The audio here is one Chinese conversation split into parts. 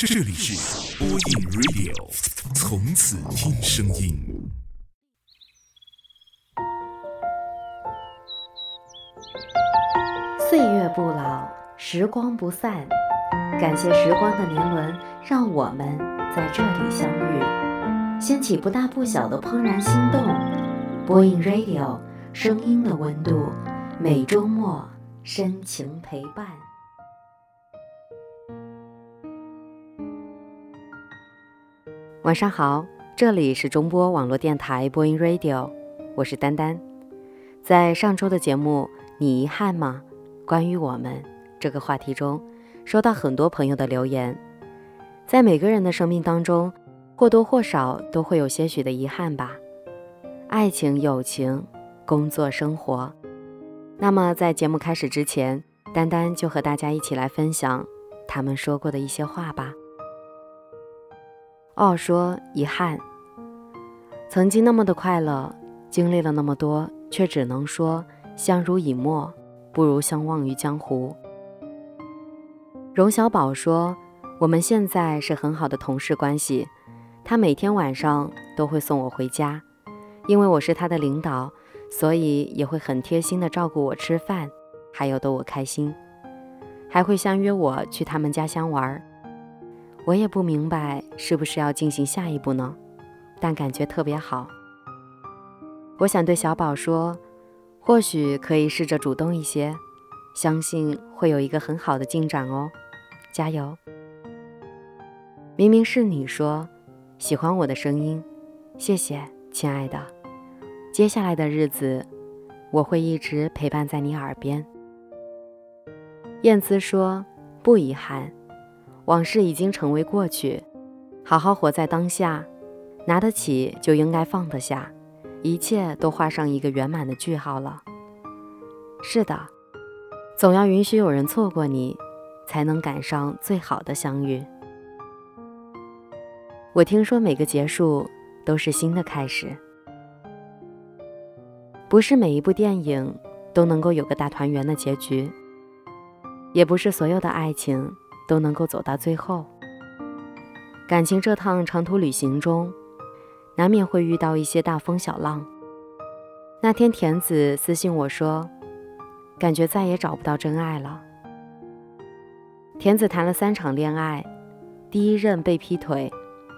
这里是播音 Radio，从此听声音。岁月不老，时光不散。感谢时光的年轮，让我们在这里相遇，掀起不大不小的怦然心动。播音 Radio，声音的温度，每周末深情陪伴。晚上好，这里是中波网络电台播音 Radio，我是丹丹。在上周的节目，你遗憾吗？关于我们这个话题中，收到很多朋友的留言。在每个人的生命当中，或多或少都会有些许的遗憾吧。爱情、友情、工作、生活。那么在节目开始之前，丹丹就和大家一起来分享他们说过的一些话吧。哦，说遗憾，曾经那么的快乐，经历了那么多，却只能说相濡以沫，不如相忘于江湖。荣小宝说，我们现在是很好的同事关系，他每天晚上都会送我回家，因为我是他的领导，所以也会很贴心的照顾我吃饭，还有逗我开心，还会相约我去他们家乡玩儿。我也不明白是不是要进行下一步呢，但感觉特别好。我想对小宝说，或许可以试着主动一些，相信会有一个很好的进展哦，加油！明明是你说喜欢我的声音，谢谢，亲爱的。接下来的日子，我会一直陪伴在你耳边。燕姿说，不遗憾。往事已经成为过去，好好活在当下，拿得起就应该放得下，一切都画上一个圆满的句号了。是的，总要允许有人错过你，才能赶上最好的相遇。我听说每个结束都是新的开始，不是每一部电影都能够有个大团圆的结局，也不是所有的爱情。都能够走到最后。感情这趟长途旅行中，难免会遇到一些大风小浪。那天田子私信我说，感觉再也找不到真爱了。田子谈了三场恋爱，第一任被劈腿，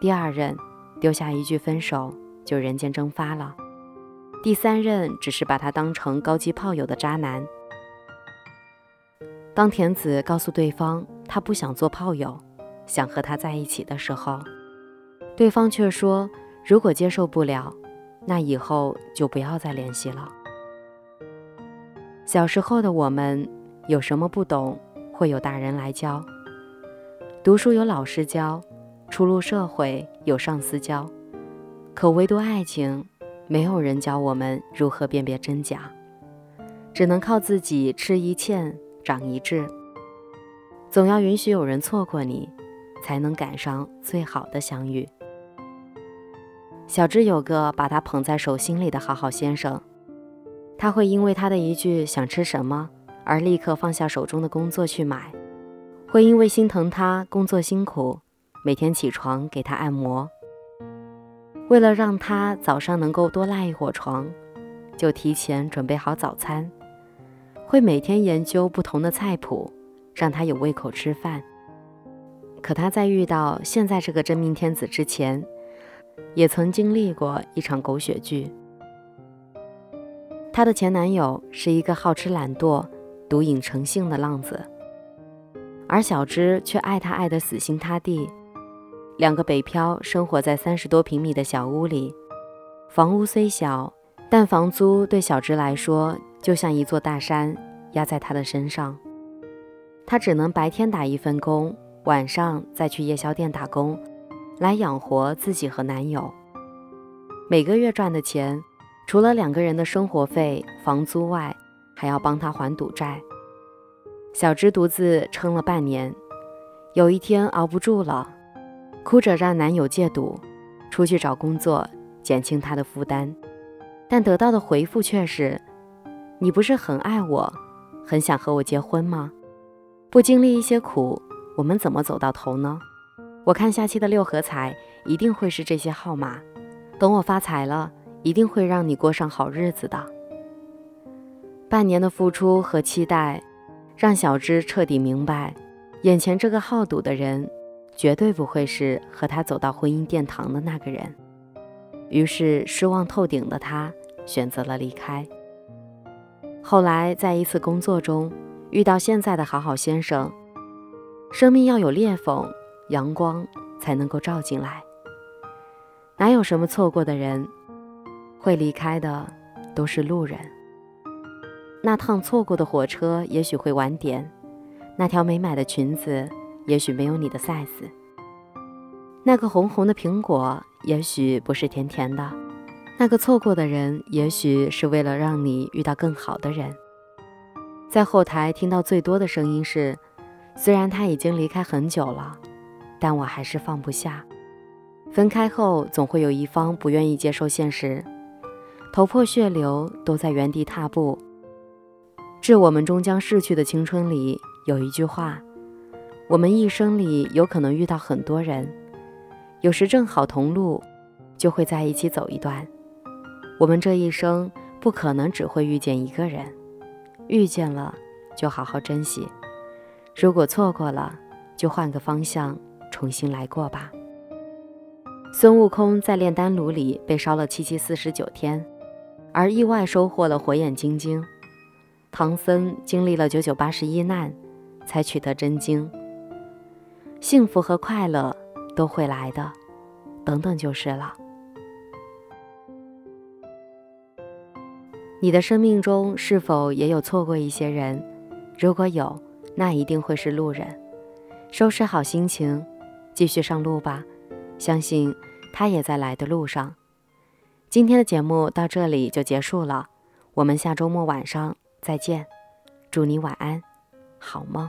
第二任丢下一句分手就人间蒸发了，第三任只是把他当成高级炮友的渣男。当田子告诉对方他不想做炮友，想和他在一起的时候，对方却说：“如果接受不了，那以后就不要再联系了。”小时候的我们有什么不懂，会有大人来教；读书有老师教，出入社会有上司教，可唯独爱情，没有人教我们如何辨别真假，只能靠自己吃一堑。长一智，总要允许有人错过你，才能赶上最好的相遇。小智有个把他捧在手心里的好好先生，他会因为他的一句想吃什么而立刻放下手中的工作去买，会因为心疼他工作辛苦，每天起床给他按摩，为了让他早上能够多赖一会儿床，就提前准备好早餐。会每天研究不同的菜谱，让他有胃口吃饭。可他在遇到现在这个真命天子之前，也曾经历过一场狗血剧。她的前男友是一个好吃懒惰、毒瘾成性的浪子，而小芝却爱他爱得死心塌地。两个北漂，生活在三十多平米的小屋里，房屋虽小，但房租对小芝来说。就像一座大山压在他的身上，他只能白天打一份工，晚上再去夜宵店打工，来养活自己和男友。每个月赚的钱，除了两个人的生活费、房租外，还要帮他还赌债。小芝独自撑了半年，有一天熬不住了，哭着让男友戒赌，出去找工作，减轻他的负担，但得到的回复却是。你不是很爱我，很想和我结婚吗？不经历一些苦，我们怎么走到头呢？我看下期的六合彩一定会是这些号码。等我发财了，一定会让你过上好日子的。半年的付出和期待，让小芝彻底明白，眼前这个好赌的人，绝对不会是和他走到婚姻殿堂的那个人。于是失望透顶的他选择了离开。后来在一次工作中遇到现在的好好先生，生命要有裂缝，阳光才能够照进来。哪有什么错过的人，会离开的都是路人。那趟错过的火车也许会晚点，那条没买的裙子也许没有你的 size，那个红红的苹果也许不是甜甜的，那个错过的人也许是为了让你遇到更好的人。在后台听到最多的声音是：虽然他已经离开很久了，但我还是放不下。分开后，总会有一方不愿意接受现实，头破血流，都在原地踏步。致我们终将逝去的青春里，有一句话：我们一生里有可能遇到很多人，有时正好同路，就会在一起走一段。我们这一生不可能只会遇见一个人，遇见了就好好珍惜，如果错过了，就换个方向重新来过吧。孙悟空在炼丹炉里被烧了七七四十九天，而意外收获了火眼金睛。唐僧经历了九九八十一难，才取得真经。幸福和快乐都会来的，等等就是了。你的生命中是否也有错过一些人？如果有，那一定会是路人。收拾好心情，继续上路吧。相信他也在来的路上。今天的节目到这里就结束了，我们下周末晚上再见，祝你晚安，好梦。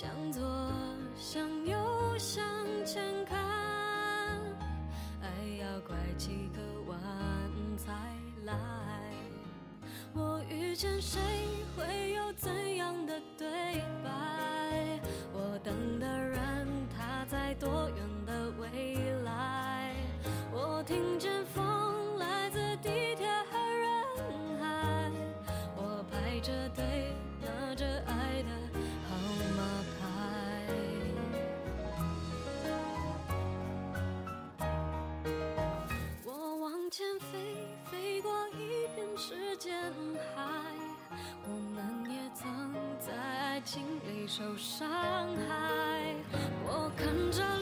向左，向右，向前看，爱要拐几个弯才来。我遇见谁，会有怎受伤害，我看着。